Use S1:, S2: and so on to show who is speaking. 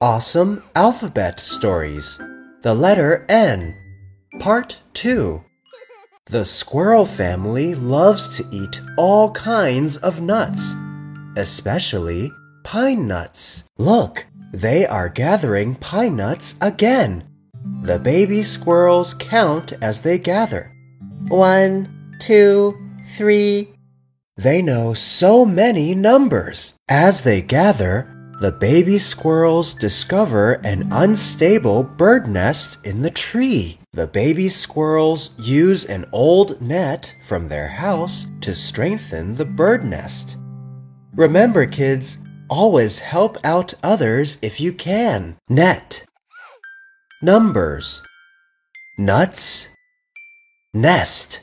S1: Awesome Alphabet Stories The Letter N Part 2 The squirrel family loves to eat all kinds of nuts, especially pine nuts. Look, they are gathering pine nuts again. The baby squirrels count as they gather. One, two, three. They know so many numbers. As they gather, the baby squirrels discover an unstable bird nest in the tree. The baby squirrels use an old net from their house to strengthen the bird nest. Remember, kids, always help out others if you can. Net. Numbers. Nuts. Nest.